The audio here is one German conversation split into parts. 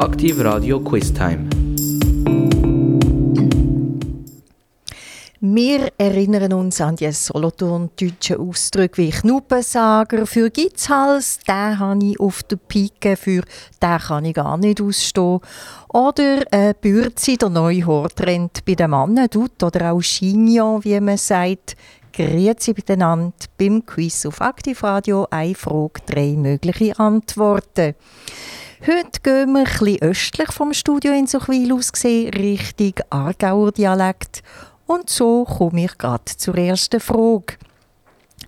Aktiv Radio Quiz Time. Wir erinnern uns an die solothurn-deutschen Ausdrücke wie Knuppensager für Gitzhals, den habe ich auf der Pike, für den kann ich gar nicht ausstehen. Oder äh, Bürzi, der neue Haartrend bei den Männern tut, oder auch Chignon, wie man sagt. Grüezi miteinander beim Quiz auf Aktivradio. Eine Frage, drei mögliche Antworten. Heute gehen wir etwas östlich vom Studio in Suchwil aus Richtung Aargauer Dialekt. Und so komme ich gerade zur ersten Frage.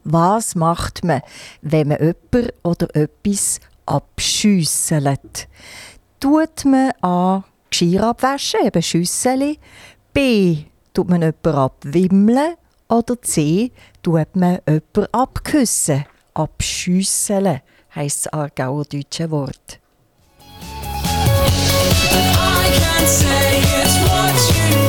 Was macht man, wenn man jemanden oder etwas abschüsselt? Tut man A. Geschirr abwaschen, eben Schüsseli, B. Tut man jemanden abwimmeln oder C. Tut man jemanden abküssen, abschüsseln, heisst das Aargauer deutsche Wort. Say it's what you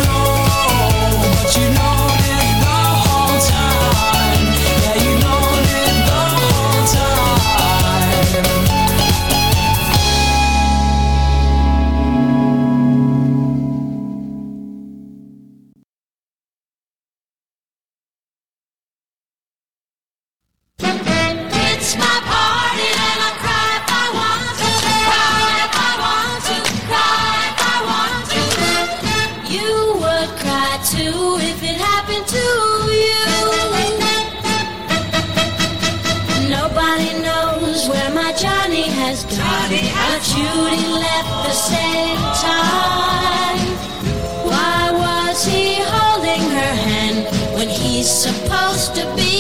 to be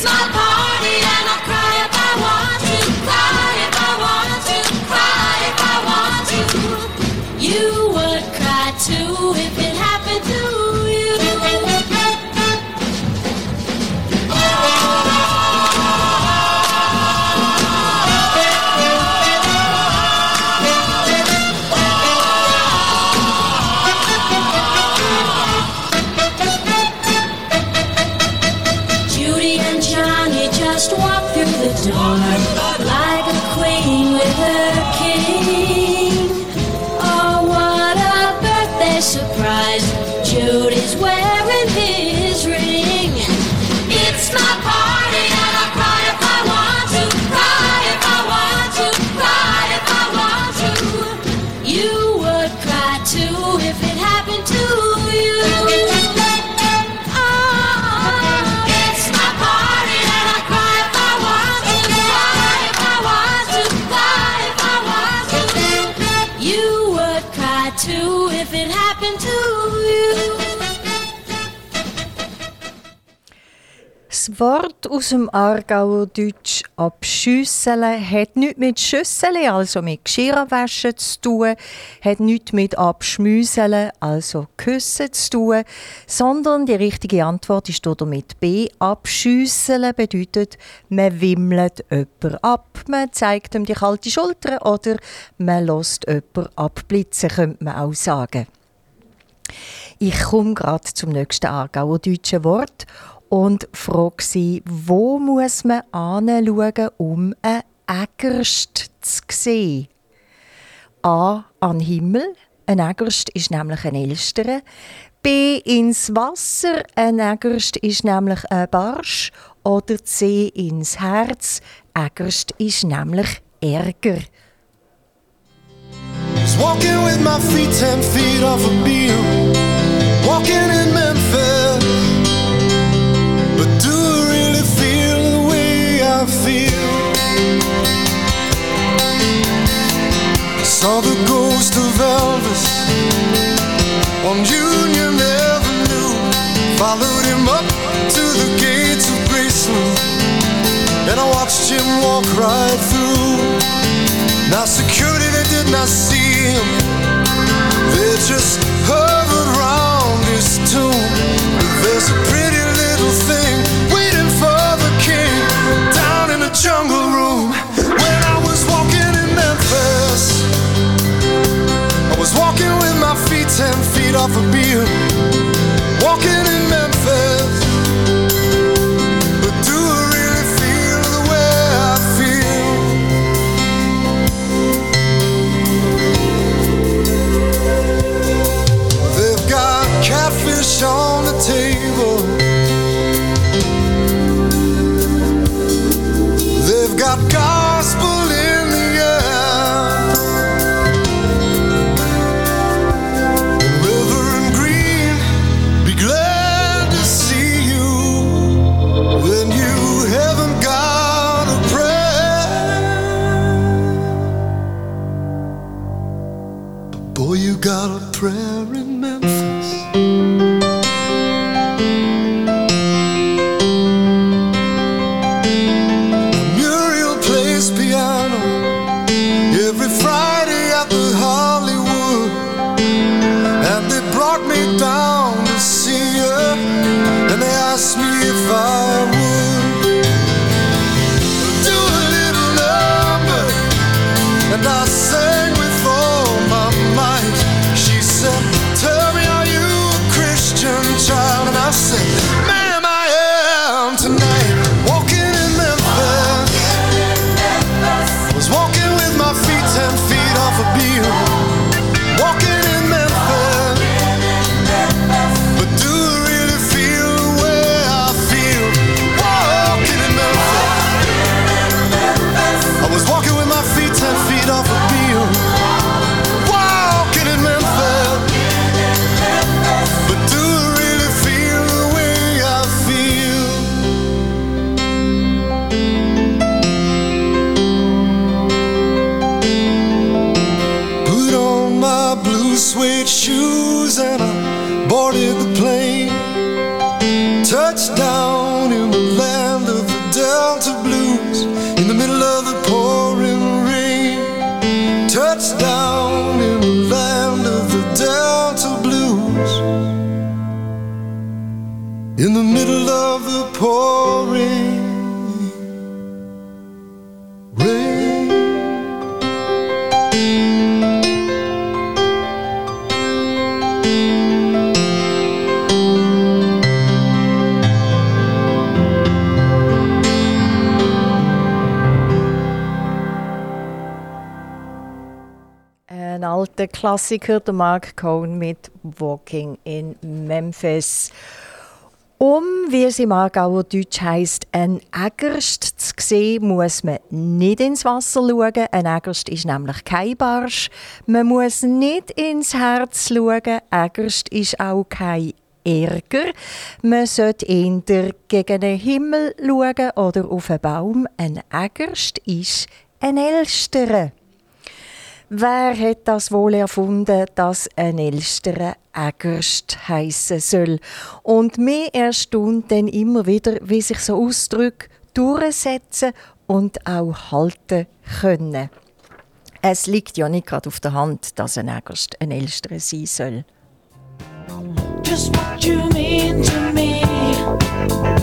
It's not. Das Wort aus dem Aargauer Deutsch abschüsseln hat nichts mit Schüsseln, also mit Geschirrwaschen zu tun, hat nichts mit abschmüseln, also küssen zu tun, sondern die richtige Antwort ist damit B. Abschüsseln bedeutet, man wimmelt jemanden ab, man zeigt ihm die kalte Schulter oder man lässt jemanden abblitzen, könnte man auch sagen. Ich komme gerade zum nächsten Aargauer deutschen Wort und frage sie, wo muss man anschauen, um einen Ägerst zu sehen? A. An Himmel. Ein Ägerst ist nämlich ein Elsterer. B. Ins Wasser. Ein Ägerst ist nämlich ein Barsch. Oder C. Ins Herz. Ägerst ist nämlich Ärger. Walking with my feet ten feet off a beam. Walking in Memphis. I feel. I saw the ghost of Elvis On Union Avenue. Followed him up to the gates of Graceland And I watched him walk right through. Now security, they did not see him. They just hovered around his tomb. But there's a pretty little thing jungle room when I was walking in Memphis. I was walking with my feet ten feet off a beat. Klassiker, der Mark Cohn mit Walking in Memphis. Um, wie es im Aargauer Deutsch heisst, ein Ägerst zu sehen, muss man nicht ins Wasser schauen. Ein Ägerst ist nämlich kein Barsch. Man muss nicht ins Herz schauen. Ägerst ist auch kein Ärger. Man sollte eher gegen den Himmel schauen oder auf einen Baum. Ein Ägerst ist ein Elster. Wer hat das wohl erfunden, dass ein Elsteren Ägerst heissen soll? Und mir erstaunt dann immer wieder, wie sich so Ausdrücke durchsetzen und auch halten können. Es liegt ja nicht gerade auf der Hand, dass ein Ägerst ein Elsteren sein soll. Just what you mean to me, oh, my.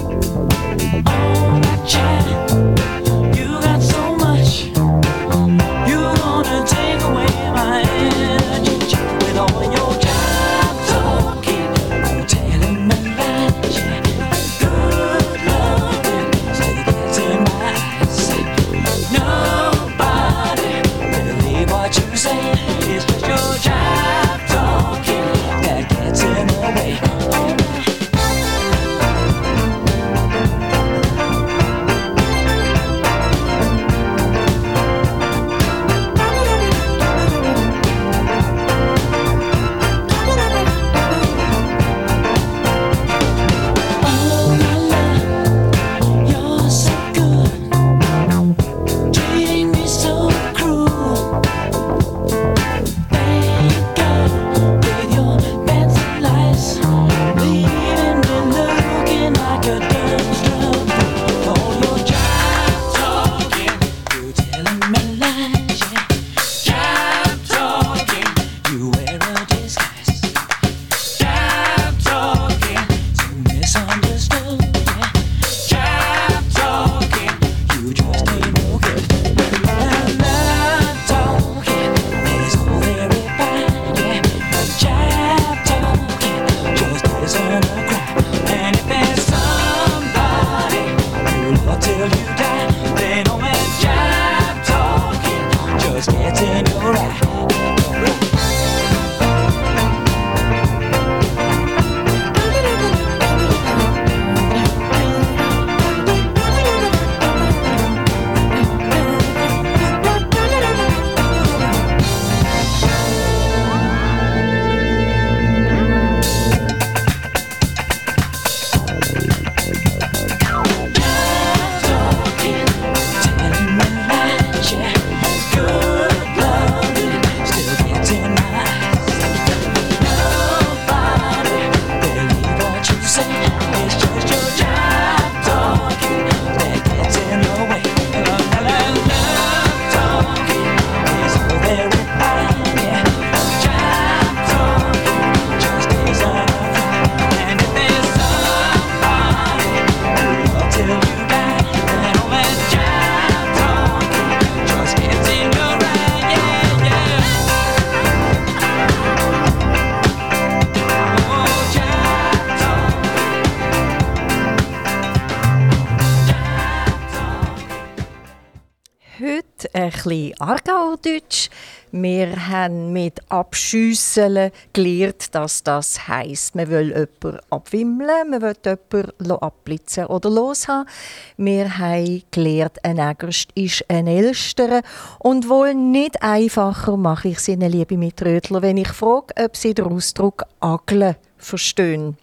Aargauerdeutsch. Wir haben mit Abschüsseln gelernt, dass das heisst, man will jemanden abwimmeln, man will jemanden abblitzen oder loshaben. Wir haben gelernt, ein Ägerst ist ein Älsterer. Und wohl nicht einfacher mache ich es Ihnen, liebe Mitrödler, wenn ich frage, ob Sie den Ausdruck «agle» verstehen.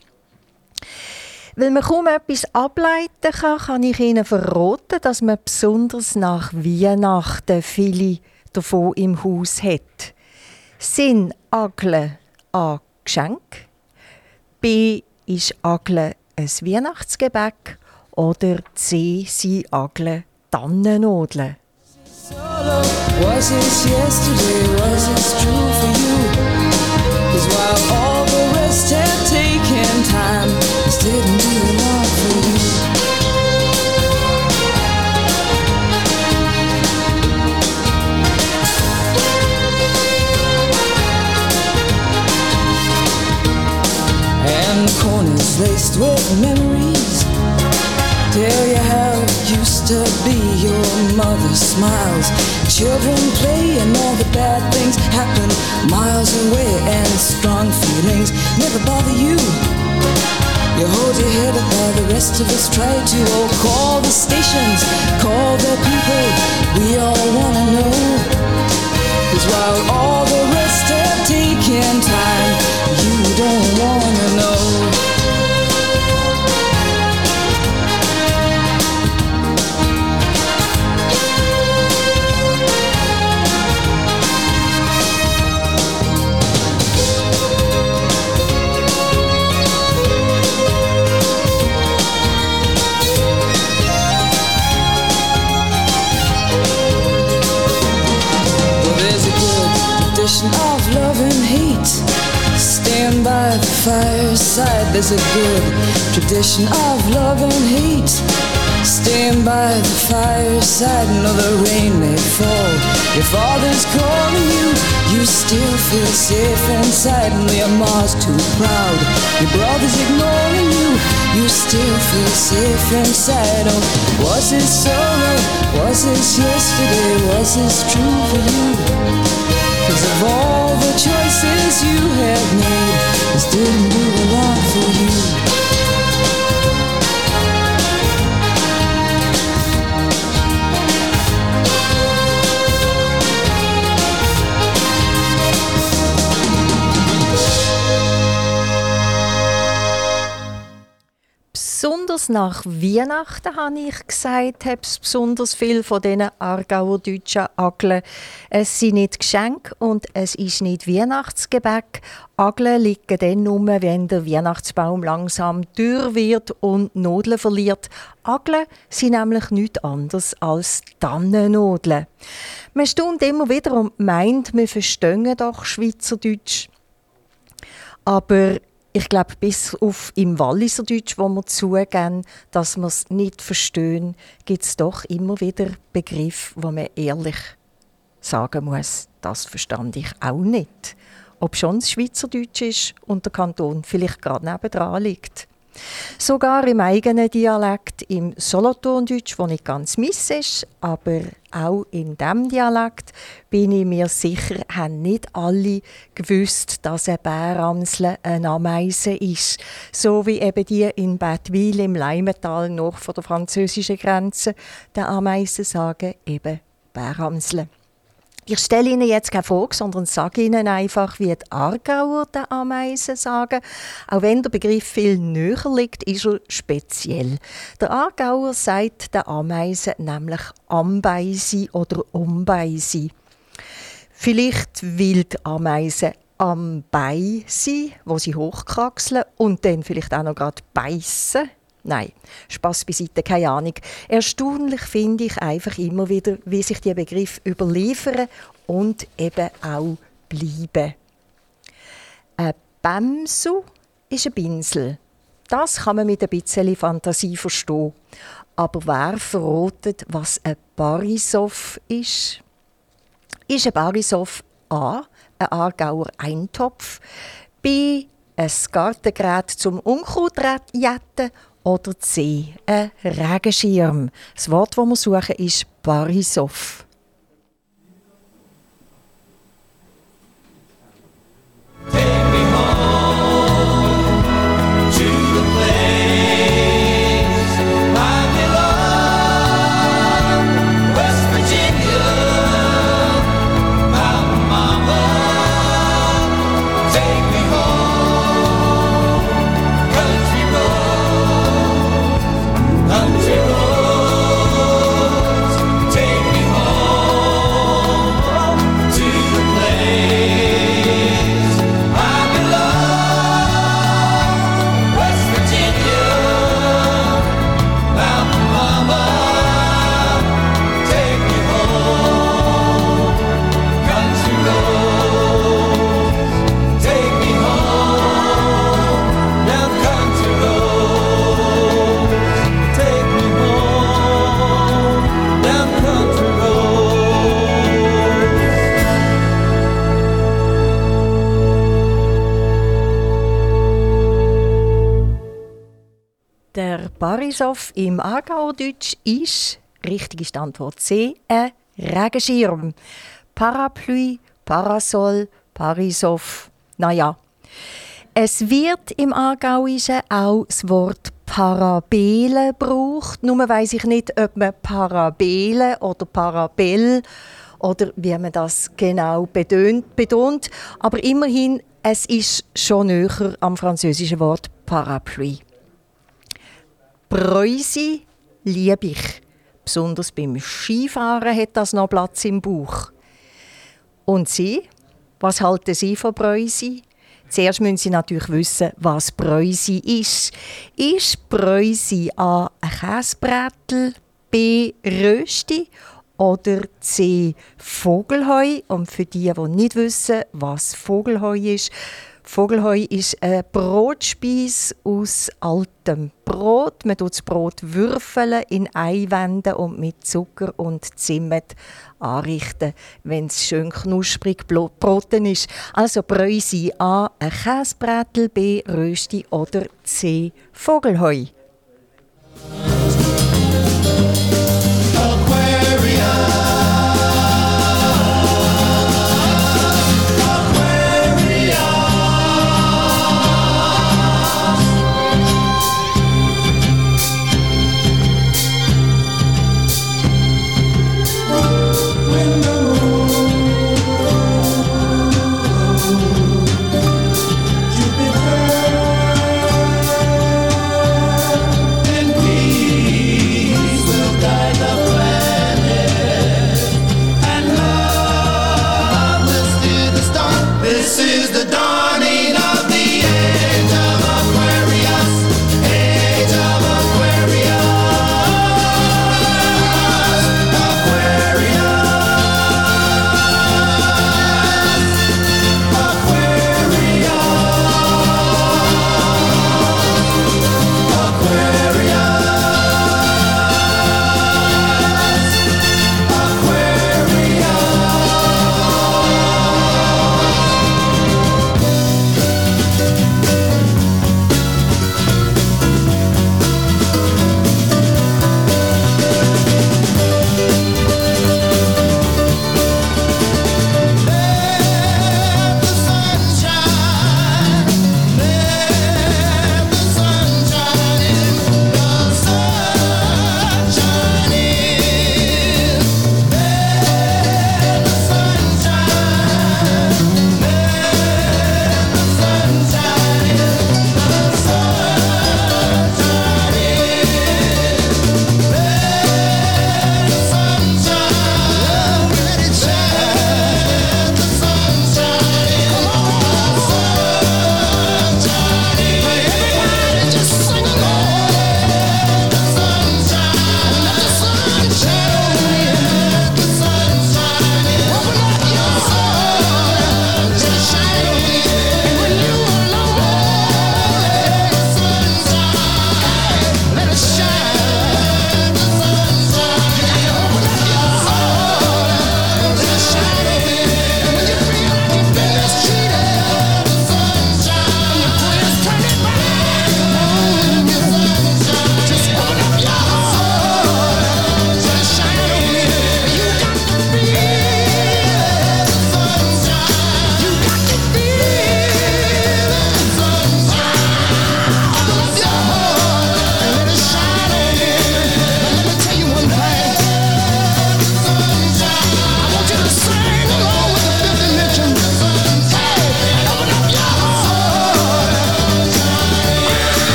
Weil man kaum etwas ableiten kann, kann ich Ihnen verraten, dass man besonders nach Weihnachten viele davon im Haus hat. Sind Agle A Geschenk? B ist Agle ein Weihnachtsgebäck? Oder C sind Agle Tannennadeln? Was smiles. Children play and all the bad things happen miles away. And strong feelings never bother you. You hold your head up while the rest of us try to. Oh, call the stations, call the people. We all wanna know. Cause while all the rest have taken time, you don't wanna know. Fireside. There's a good tradition of love and hate. Stand by the fireside. No, the rain may fall. Your father's calling you. You still feel safe inside. No, your mom's too proud. Your brother's ignoring you. You still feel safe inside. Oh, was this sorrow? Was this yesterday? Was this true for you? Cause of all the choices you have made, this didn't do a lot for you. Besonders nach Weihnachten, habe ich gesagt, habe es besonders viel von diesen Aargauer deutschen Ageln. Es sind nicht Geschenke und es ist nicht Weihnachtsgebäck. Ageln liegen dann nur, wenn der Weihnachtsbaum langsam dürr wird und Nodeln verliert. Ageln sind nämlich nichts anderes als Tannennodeln. Man staunt immer wieder und meint, wir verstehen doch Schweizerdeutsch. Aber ich glaube, bis auf im Walliserdeutsch, wo wir zugeben, dass wir es nicht verstehen, gibt es doch immer wieder Begriffe, wo man ehrlich sagen muss, das verstand ich auch nicht. Ob schon es Schweizerdeutsch ist und der Kanton vielleicht gerade nebendran liegt. Sogar im eigenen Dialekt, im Solothurndeutsch, wo nicht ganz miss ist, aber auch in dem Dialekt bin ich mir sicher, haben nicht alle gewusst, dass ein Bäramsel eine Ameise ist. So wie eben die in Bettwil im Leimental noch vor der französischen Grenze der Ameisen sagen, eben Bäramsel. Ich stelle Ihnen jetzt keine Frage, sondern sage Ihnen einfach, wie die Aargauer den Ameisen sagen. Auch wenn der Begriff viel näher liegt, ist er speziell. Der Aargauer sagt den Ameisen nämlich Ambeisi oder Umbeisi. Vielleicht will die Ameise am Bein sein, wo sie hochkraxeln und dann vielleicht auch noch gerade beißen. Nein, Spaß beiseite, keine Ahnung. Erstaunlich finde ich einfach immer wieder, wie sich die Begriffe überliefern und eben auch bleiben. Ein Bämsu ist ein Pinsel. Das kann man mit ein bisschen Fantasie verstehen. Aber wer verrotet, was ein Barisov ist? Ist ein Barisov A, ein Aargauer Eintopf, B, ein Gartengerät zum Unkrautjetten oder C, ein Regenschirm. Das Wort, das wir suchen, ist Barisov. Parisov im Aargauerdeutsch ist, richtig Antwort C, ein Regenschirm. Parapluie, Parasol, Parisov, naja. Es wird im Aargauischen auch das Wort Parabele gebraucht. Nur weiss ich nicht, ob man Parabele oder Parabel oder wie man das genau betont. Aber immerhin, es ist schon näher am französischen Wort Parapluie. Bräusi liebe ich. Besonders beim Skifahren hat das noch Platz im Bauch. Und Sie? Was halten Sie von Bräusi? Zuerst müssen Sie natürlich wissen, was Bräusi ist. Ist Bräusi A ein Käsebrettel, B Rösti oder C Vogelheu? Und für die, die nicht wissen, was Vogelheu ist, Vogelheu ist ein Brotspeis aus altem Brot. Man tut das Brot würfeln, in Eiwände und mit Zucker und Zimt anrichten, wenn es schön knusprig broten ist. Also Bräusi A, ein Käsebrettel, B, Rösti oder C, Vogelheu.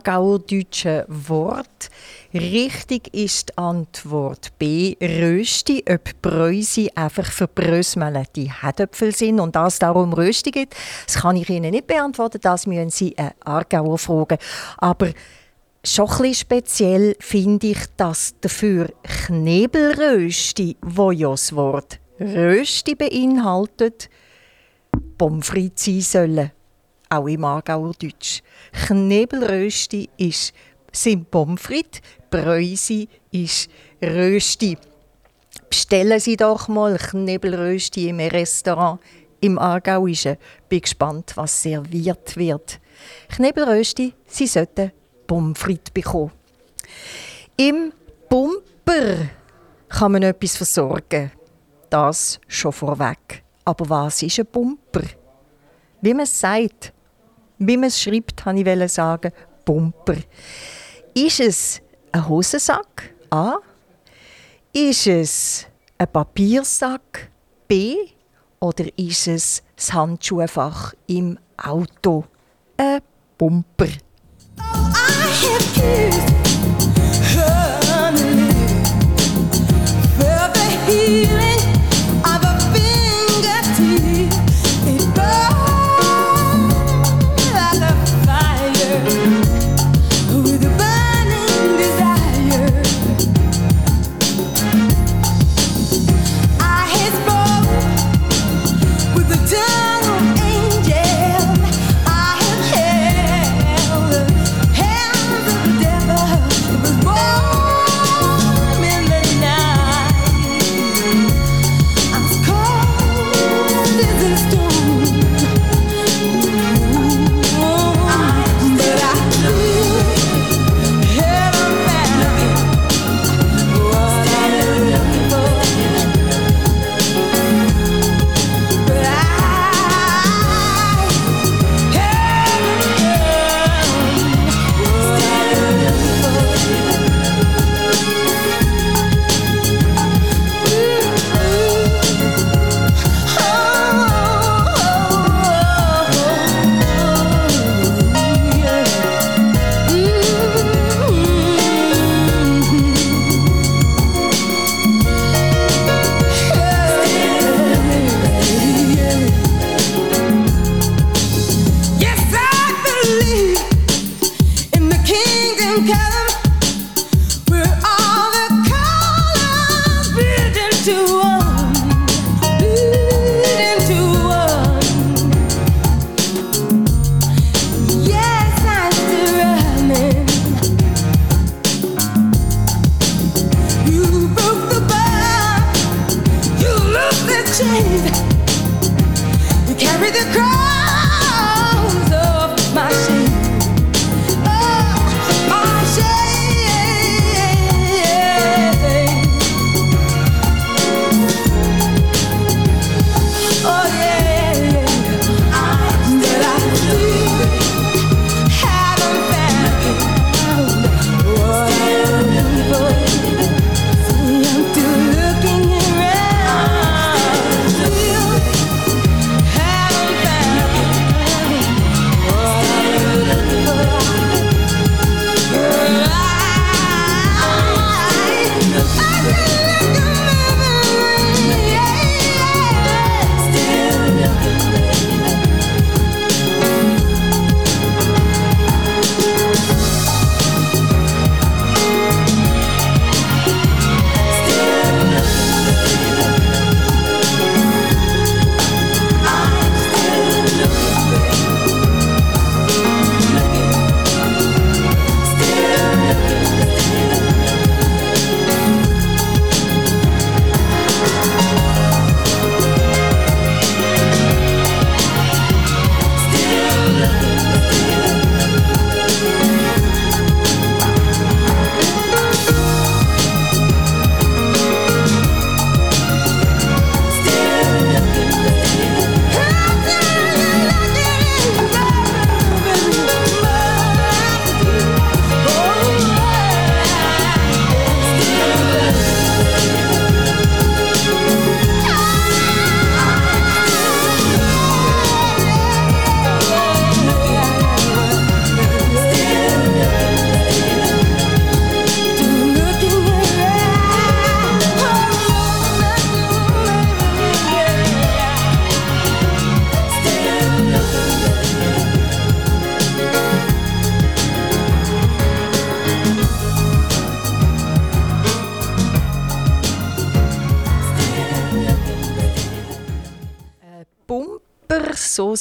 Preußi, das Aargauer deutsche Wort. Richtig ist die Antwort B, Rösti. Ob Preußi einfach für Brösmeletti Herdöpfel sind und das darum Rösti gibt, das kann ich Ihnen nicht beantworten. Das müssen Sie einen Aargauer fragen. Aber schon ein speziell finde ich, dass dafür Knebelrösti, wo ja das Wort Rösti beinhaltet, Pommes frites sein sollen. Auch im Aargauer Deutsch. Knebelrösti ist, sind Pommes frites, Bräusi ist Rösti. Bestellen Sie doch mal Knebelrösti im Restaurant im Aargauischen. Bin gespannt, was serviert wird. Knebelrösti, Sie sollten Pommes frites bekommen. Im Pumper kann man etwas versorgen. Das schon vorweg. Aber was ist ein Pumper? Wie man sagt, wie man es schreibt, wollte ich sagen, Pumper. Ist es ein Hosensack? A. Ist es ein Papiersack? B. Oder ist es das Handschuhfach im Auto? Ein Pumper. With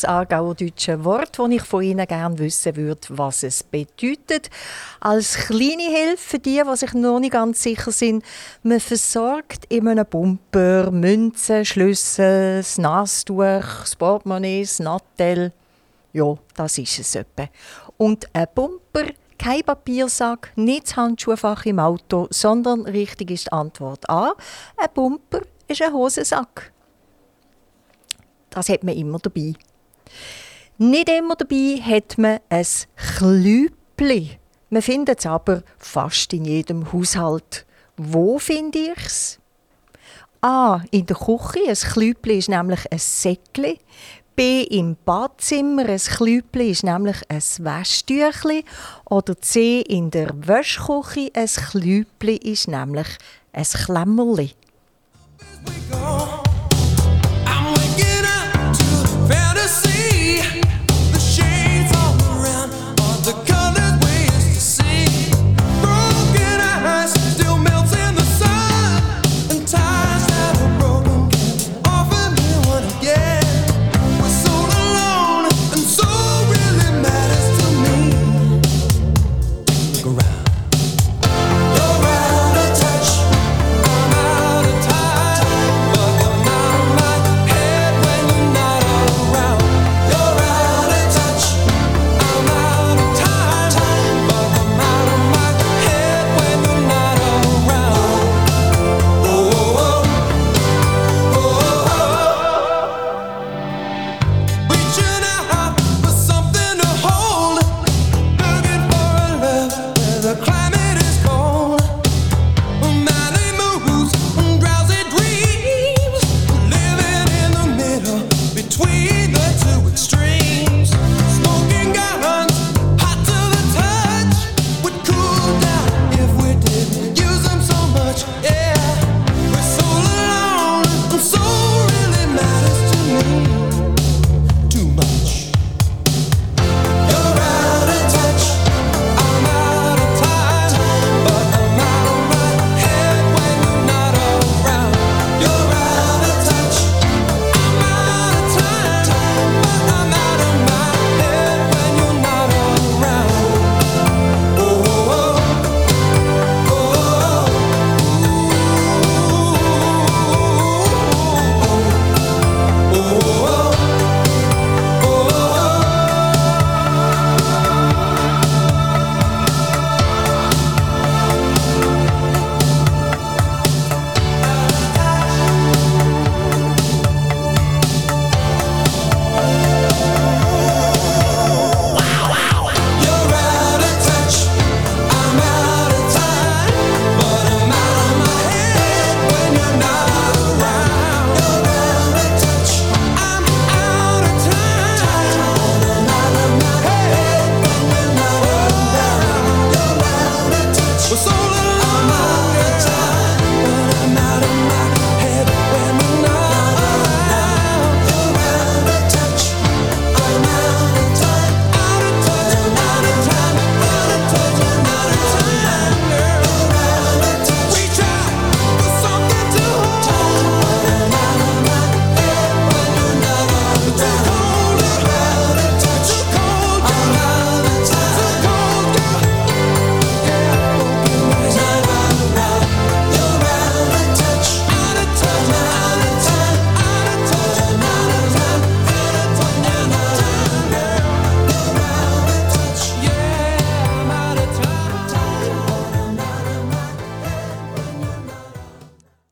Aargauerdeutsche Wort, das ich von Ihnen gerne wissen würde, was es bedeutet. Als kleine Hilfe für die, die sich noch nicht ganz sicher sind, man versorgt in einem Bumper Münzen, Schlüssel, das Nastuch, das Portemonnaie, das Nattel. Ja, das ist es etwa. Und ein Bumper, kein Papiersack, nicht das Handschuhfach im Auto, sondern richtig ist die Antwort A. Ein Bumper ist ein Hosensack. Das hat man immer dabei. Nicht immer dabei hat man ein Klüpli. Man findet es aber fast in jedem Haushalt. Wo finde ich es? A. In der Küche. Ein Klüpli ist nämlich ein Säckli. B. Im Badzimmer. Ein Klüpli ist nämlich ein Wäschtüchli. Oder C. In der Wäschküche. Ein Klüpli ist nämlich ein Klemmerli.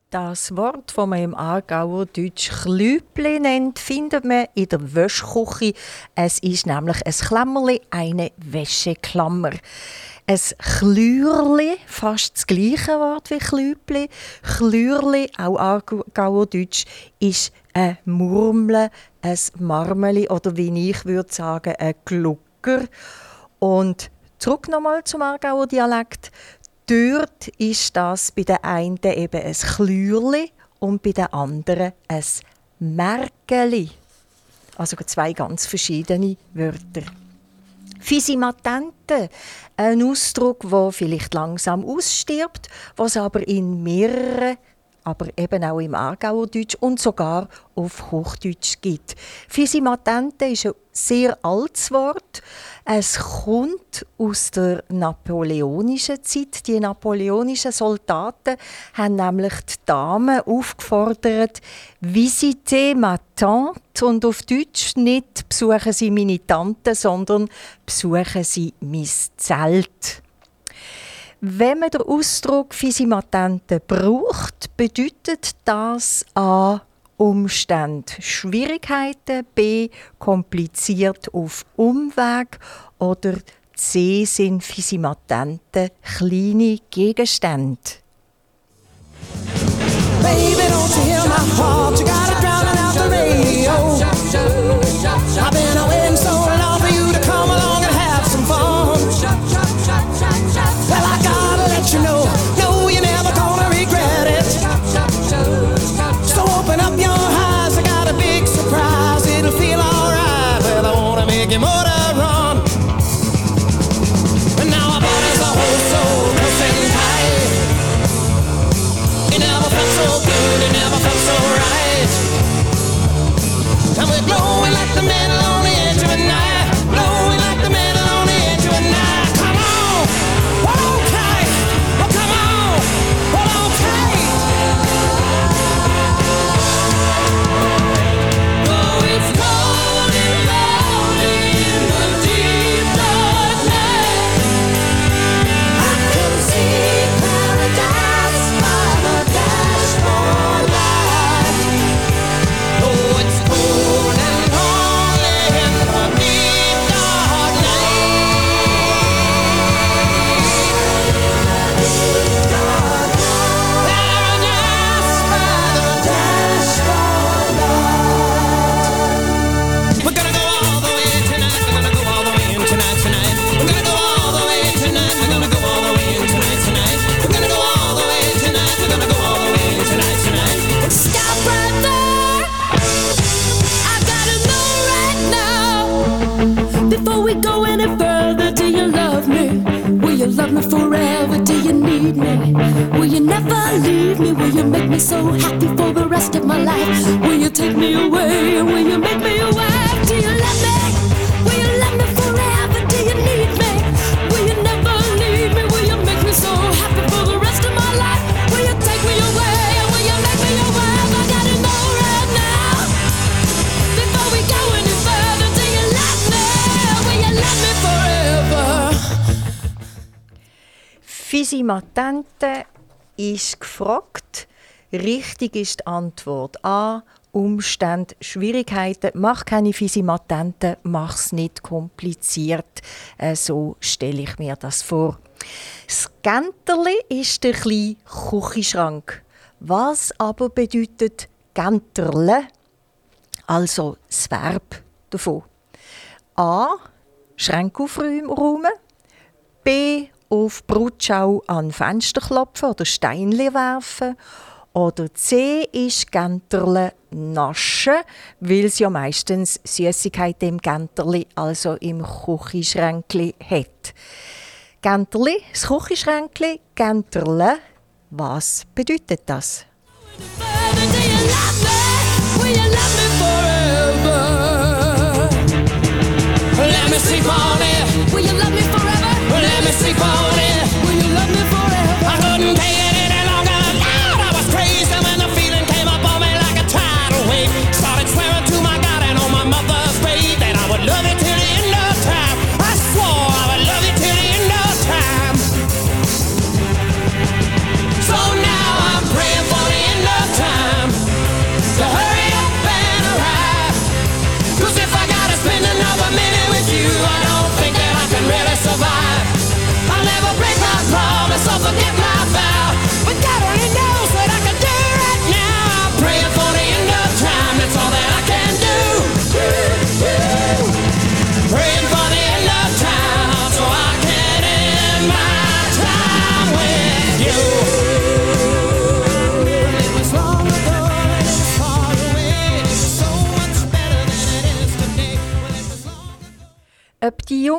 Das Wort, das man im Aargauer Deutsch Klüpli nennt, findet man in der Wäschküche. Es ist nämlich ein Klammerli, eine Wäscheklammer. Ein Chlürli, fast das gleiche Wort wie Klüpli. Chlürli, auch Aargauer Deutsch, ist ein Murmel, ein Marmeli oder wie ich würde sagen, ein Glucker. Und zurück nochmal zum Aargauer Dialekt. Dort ist das bei den einen eben ein Klürli und bei den anderen ein Merkeli. Also zwei ganz verschiedene Wörter. Fisimatente, ein Ausdruck, der vielleicht langsam ausstirbt, was aber in mehreren aber eben auch im Aargauerdeutsch und sogar auf Hochdeutsch gibt. Fisimatente ist ein sehr altes Wort. Es kommt aus der napoleonischen Zeit. Die napoleonischen Soldaten haben nämlich die Damen aufgefordert, «Visitez ma tante» und auf Deutsch nicht «Besuchen Sie meine Tante», sondern «Besuchen Sie mein Zelt». Wenn man den Ausdruck Fisimatenten braucht, bedeutet das A. Umstand, Schwierigkeiten, B. kompliziert auf Umweg oder C. sind Fisimatenten kleine Gegenstände. Baby, don't you hear my heart? You got it drowning out the radio. I've been Fisi Matente ist gefragt. Richtig ist die Antwort A. Umstände, Schwierigkeiten. Mach keine fiese mach es nicht kompliziert. Äh, so stelle ich mir das vor. Das Genterli ist der kleine Küchenschrank. Was aber bedeutet Genterle? Also das Verb davon. A. Schränke aufräumen. B auf Brutschau an Fenster klopfen oder Steinchen werfen. Oder C ist Genterle naschen, weil es ja meistens Süßigkeit im Genterli, also im Küchenschränkli, hat. Genterli, das Küchenschränkli, Genterle, was bedeutet das? Will you love me? sleep on it. Will you love me forever? I couldn't pay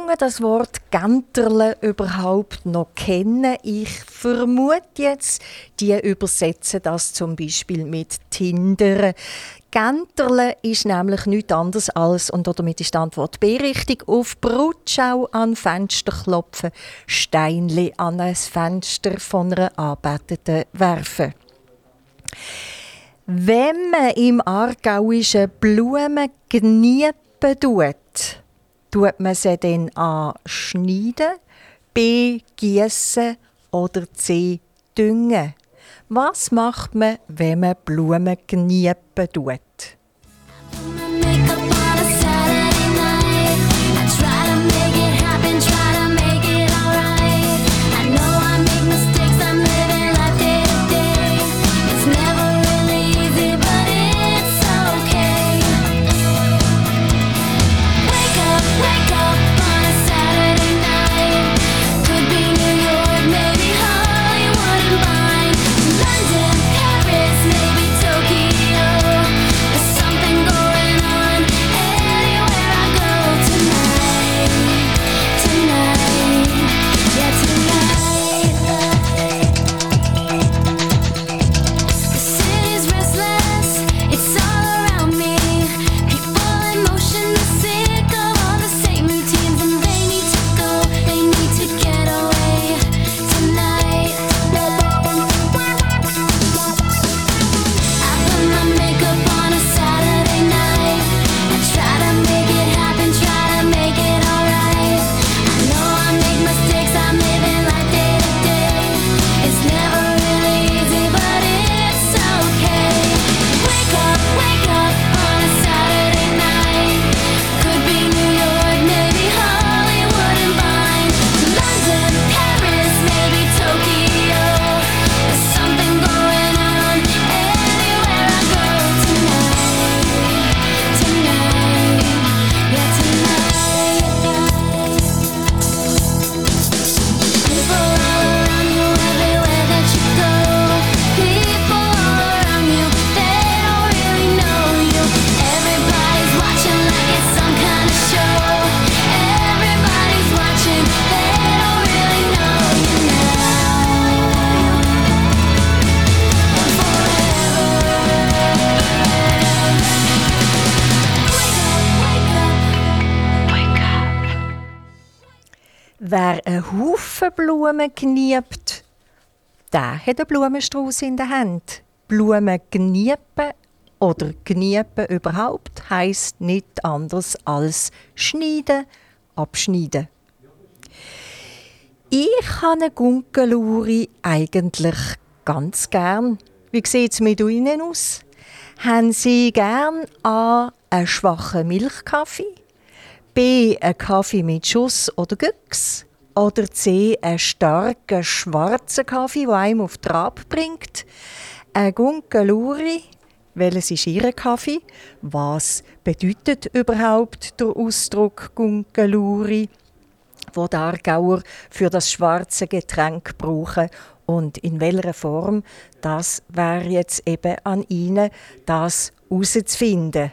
Jungen das Wort Genterle überhaupt noch kennen? Ich vermute jetzt, die übersetzen das zum Beispiel mit Tinder. Genterle ist nämlich nichts anderes als, und damit ist die Antwort B richtig, auf Brutschau an Fenster klopfen, Steinli an ein Fenster von einer Anbetenden werfen. Wenn man im Aargauischen Blumen gniepen tut, tut man sie dann A. schneiden, B. gießen oder C. düngen. Was macht man, wenn man Blumen gniepen tut? Blumen gniebt, der hat einen Blumenstrauß in der Hand. Blumen gniepen oder gniepen überhaupt heisst nicht anders als schneiden, abschneiden. Ich habe eine Gunkeluri eigentlich ganz gern. Wie sieht es mit Ihnen aus? Haben Sie gern A. einen schwachen Milchkaffee? B. einen Kaffee mit Schuss oder Güchs? Oder C. einen starken schwarzen Kaffee, der einem auf Trab bringt? Ein Gunkeluri, welches ist Ihr Kaffee? Was bedeutet überhaupt der Ausdruck Gunkeluri? wo die Aargauer für das schwarze Getränk brauchen und in welcher Form, das wäre jetzt eben an Ihnen, das herauszufinden.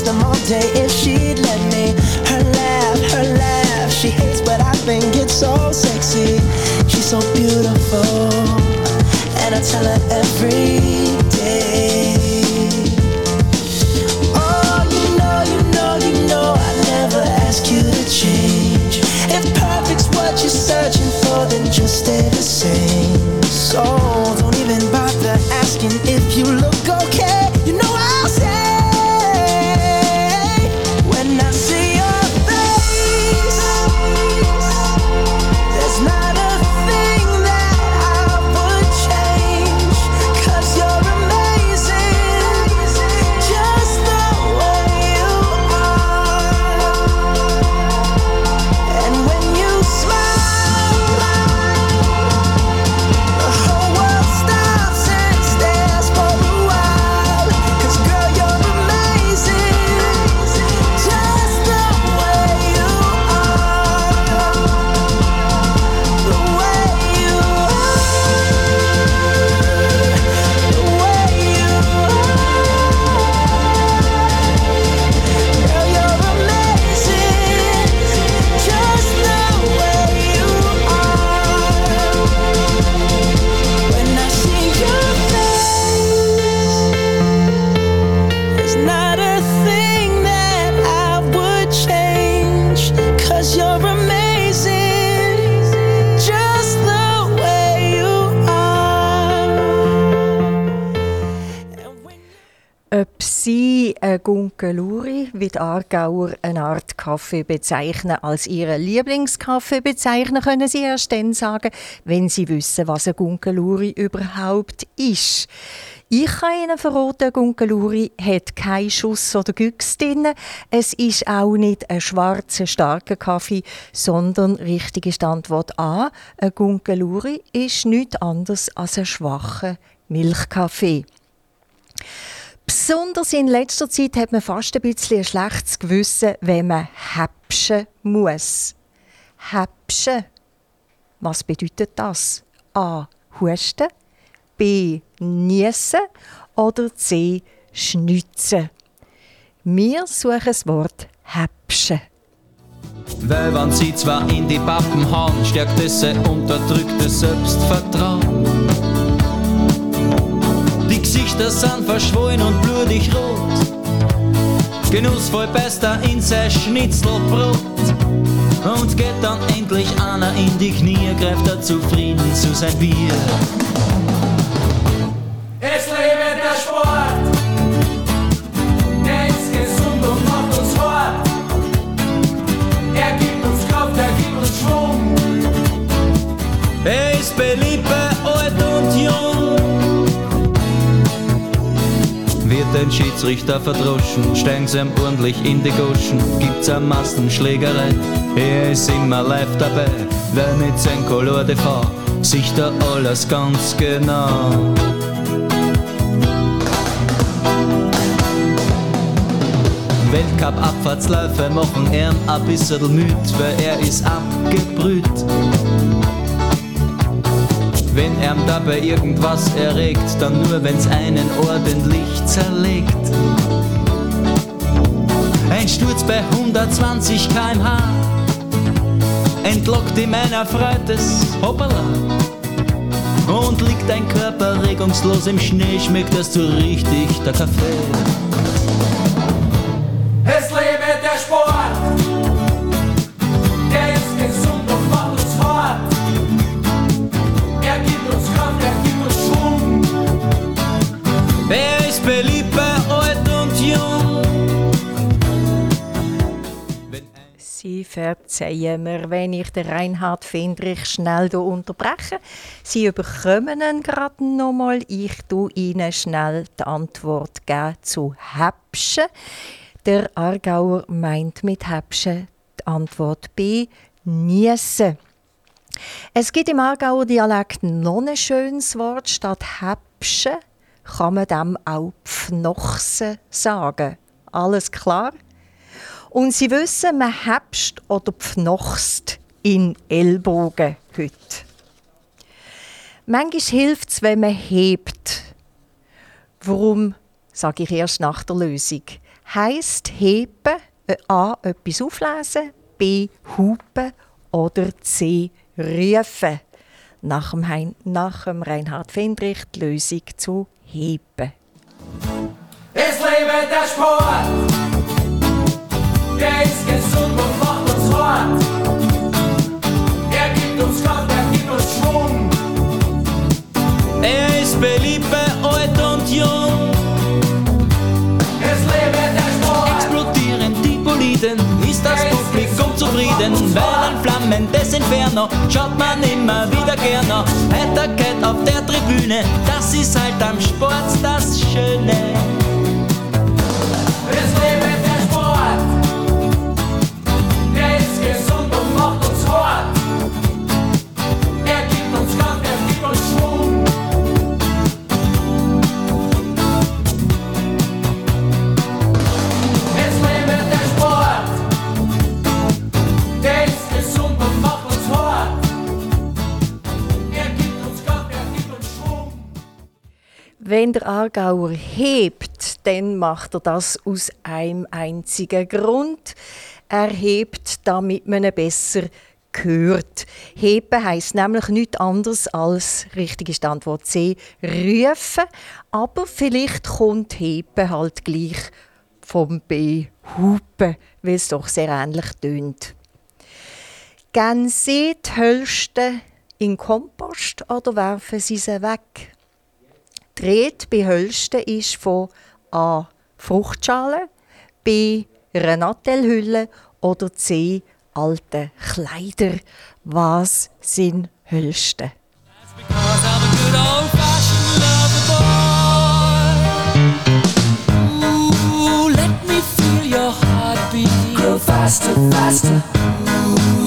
Kiss them all day if she'd let me. Her laugh, her laugh, she hates, but I think it's so sexy. She's so beautiful, and I tell her every Ob Sie äh, Gunkeluri, wie die Aargauer eine Art Kaffee bezeichnen, als ihren Lieblingskaffee bezeichnen, können Sie erst dann sagen, wenn Sie wissen, was ein Gunkeluri überhaupt ist. Ich kann Ihnen verraten, Gunkeluri hat keinen Schuss oder Güchs drin. Es ist auch nicht ein schwarzer, starker Kaffee, sondern richtig ist die A. Ein Gunkeluri ist nichts anderes als ein schwacher Milchkaffee. Besonders in letzter Zeit hat man fast ein bisschen ein schlechtes Gewissen, wenn man häpschen muss. Häpschen. Was bedeutet das? A. Husten. B. Niesen. Oder C. Schnitzen. Wir suchen das Wort häpschen. Weil wenn sie zwar in die Pappen hauen, stärkt es unterdrücktes Selbstvertrauen. Gesichter sind verschwollen und blutig rot. Genussvoll beißt er in sein Schnitzelbrot. Und geht dann endlich einer in die Knie, greift er zufrieden zu sein Bier. Es lebe der Sport, der ist gesund und macht uns hart. Er gibt uns Kraft, er gibt uns Schwung. Er ist beliebt bei alt und jung. Wird ein Schiedsrichter verdroschen, steigen sie ihm ordentlich in die Goschen, gibt's eine Massenschlägerei. Er ist immer live dabei, wer mit sein Color TV sieht da alles ganz genau. Weltcup-Abfahrtsläufe machen ihn ein bisschen müd, weil er ist abgebrüht. Wenn er dabei irgendwas erregt, dann nur wenn's einen ordentlich zerlegt. Ein Sturz bei 120 km/h entlockt ihm ein erfreutes Hoppala. Und liegt dein Körper regungslos im Schnee, schmeckt das so richtig der Kaffee. Es Verzeihen mir, wenn ich den Reinhard Fendrich schnell hier unterbreche. Sie überkommen ihn gerade nochmal. Ich tue Ihnen schnell die Antwort zu Häpschen. Der Aargauer meint mit Häpschen die Antwort B, Niesen. Es gibt im Aargauer Dialekt noch ein schönes Wort. Statt Häpschen kann man dem auch Pfnochsen sagen. Alles klar? Und Sie wissen, man häpscht oder pfnochst in Ellbogen heute. Manchmal hilft es, wenn man hebt. Warum, sage ich erst nach der Lösung. heisst heben, äh, A. etwas auflesen, B. hupen oder C. rufen. Nach dem, hein nach dem Reinhard Fendrich die Lösung zu heben. Es lebe der Sport, der ist gesund und macht uns hart. Er gibt uns Kraft, er gibt uns Schwung. Er ist beliebt bei alt und jung. Es lebe der Sport, Explodieren die Boliden, ist das Publikum zufrieden. Weil ein flammendes Inferno schaut man immer wieder gerne. Heiterkeit auf der Tribüne, das ist halt am Sport das Schöne. Wenn der Aargauer hebt, dann macht er das aus einem einzigen Grund. Er hebt, damit man ihn besser hört. Heben heisst nämlich nichts anderes als, richtig ist die Antwort C, rufen. Aber vielleicht kommt heben halt gleich vom B, hupen, weil es doch sehr ähnlich tönt. Gehen Sie die Hölste in Kompost oder werfen Sie sie weg? Die Rede bei Hölsten ist von A. Fruchtschalen, B. einer Nattellhülle oder C. alten Kleider. Was sind Hölsten? Ooh, let me feel your heartbeat. Grow faster, faster. Can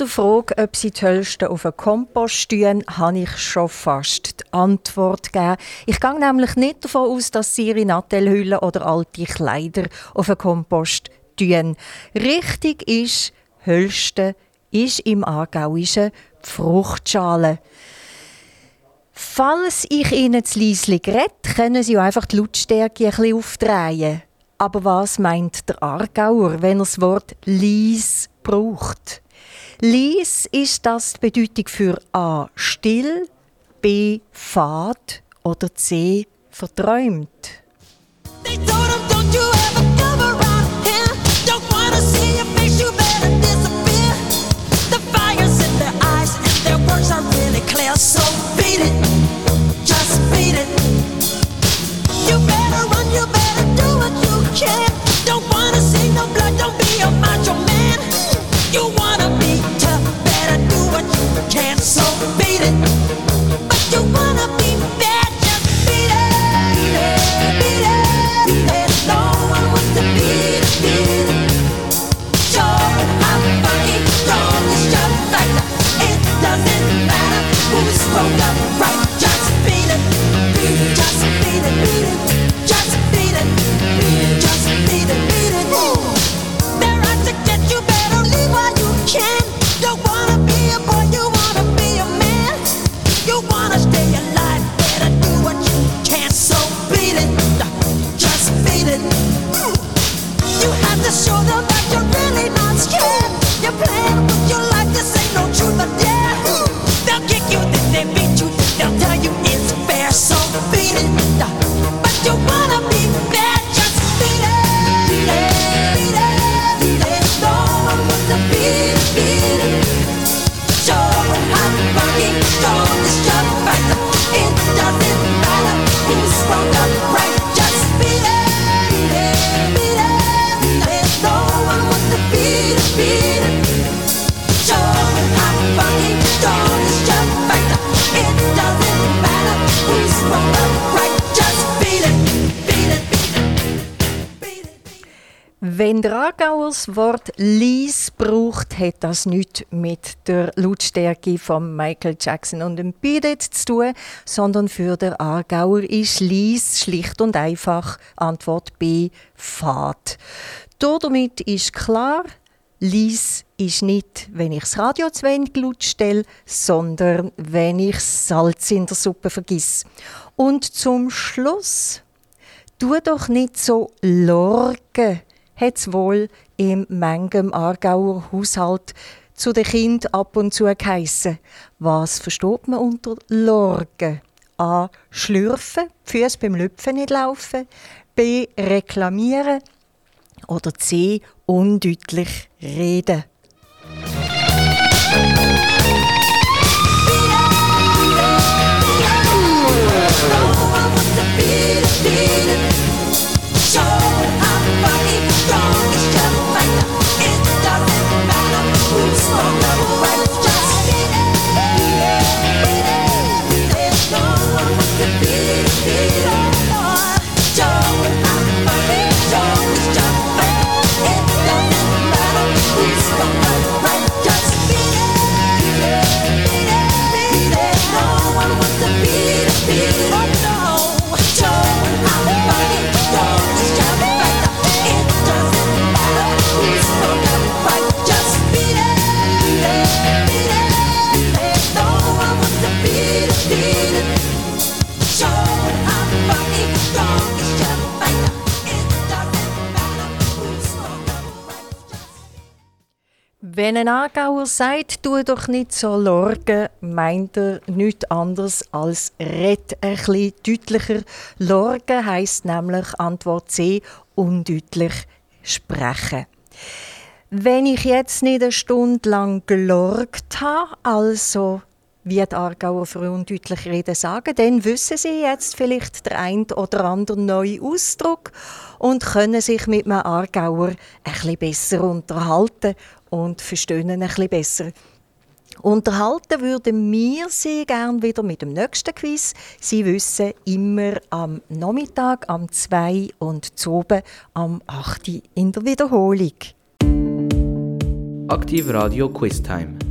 der Frage, ob sie die Hölsten auf den Kompost tun, habe ich schon fast die Antwort gegeben. Ich gehe nämlich nicht davon aus, dass sie ihre Nattellhüllen oder alte Kleider auf den Kompost tun. Richtig ist, Hölsten ist im Aargauischen die Fruchtschale. Falls ich Ihnen zu leislich rede, können Sie einfach die Lautstärke ein bisschen aufdrehen. Aber was meint der Aargauer, wenn er das Wort «lies» braucht? «Lies» ist das die Bedeutung für A. still, B. fad oder C. verträumt. it. Wort Lies braucht, hat das nichts mit der Lautstärke von Michael Jackson und dem Beat zu tun, sondern für der Aargauer ist Lies schlicht und einfach Antwort B Fahrt. Damit ist klar, Lies ist nicht, wenn ich das Radio zu wenig laut stelle, sondern wenn ich Salz in der Suppe vergiss. Und zum Schluss, tu doch nicht so lorgen, hat's wohl im manchem Aargauer Haushalt zu den Kind ab und zu geheissen. Was versteht man unter Lorgen? A. Schlürfen, die Füße beim Lüpfen nicht laufen. B. Reklamieren. Oder C. Undeutlich reden. Doch nicht so lorgen, meint er nichts anderes als red ein bisschen deutlicher. Lorgen heisst nämlich Antwort C, undeutlich sprechen. Wenn ich jetzt nicht eine Stunde lang gelorgt habe, also wie die Aargauer für undeutlich reden sagen, dann wissen sie jetzt vielleicht der ein oder andere neue Ausdruck und können sich mit einem Aargauer ein bisschen besser unterhalten und verstehen ein bisschen besser. Unterhalten würden wir Sie gern wieder mit dem nächsten Quiz. Sie wissen, immer am Nachmittag, am 2 und zu oben am 8 in der Wiederholung. Aktiv Radio Quiz Time.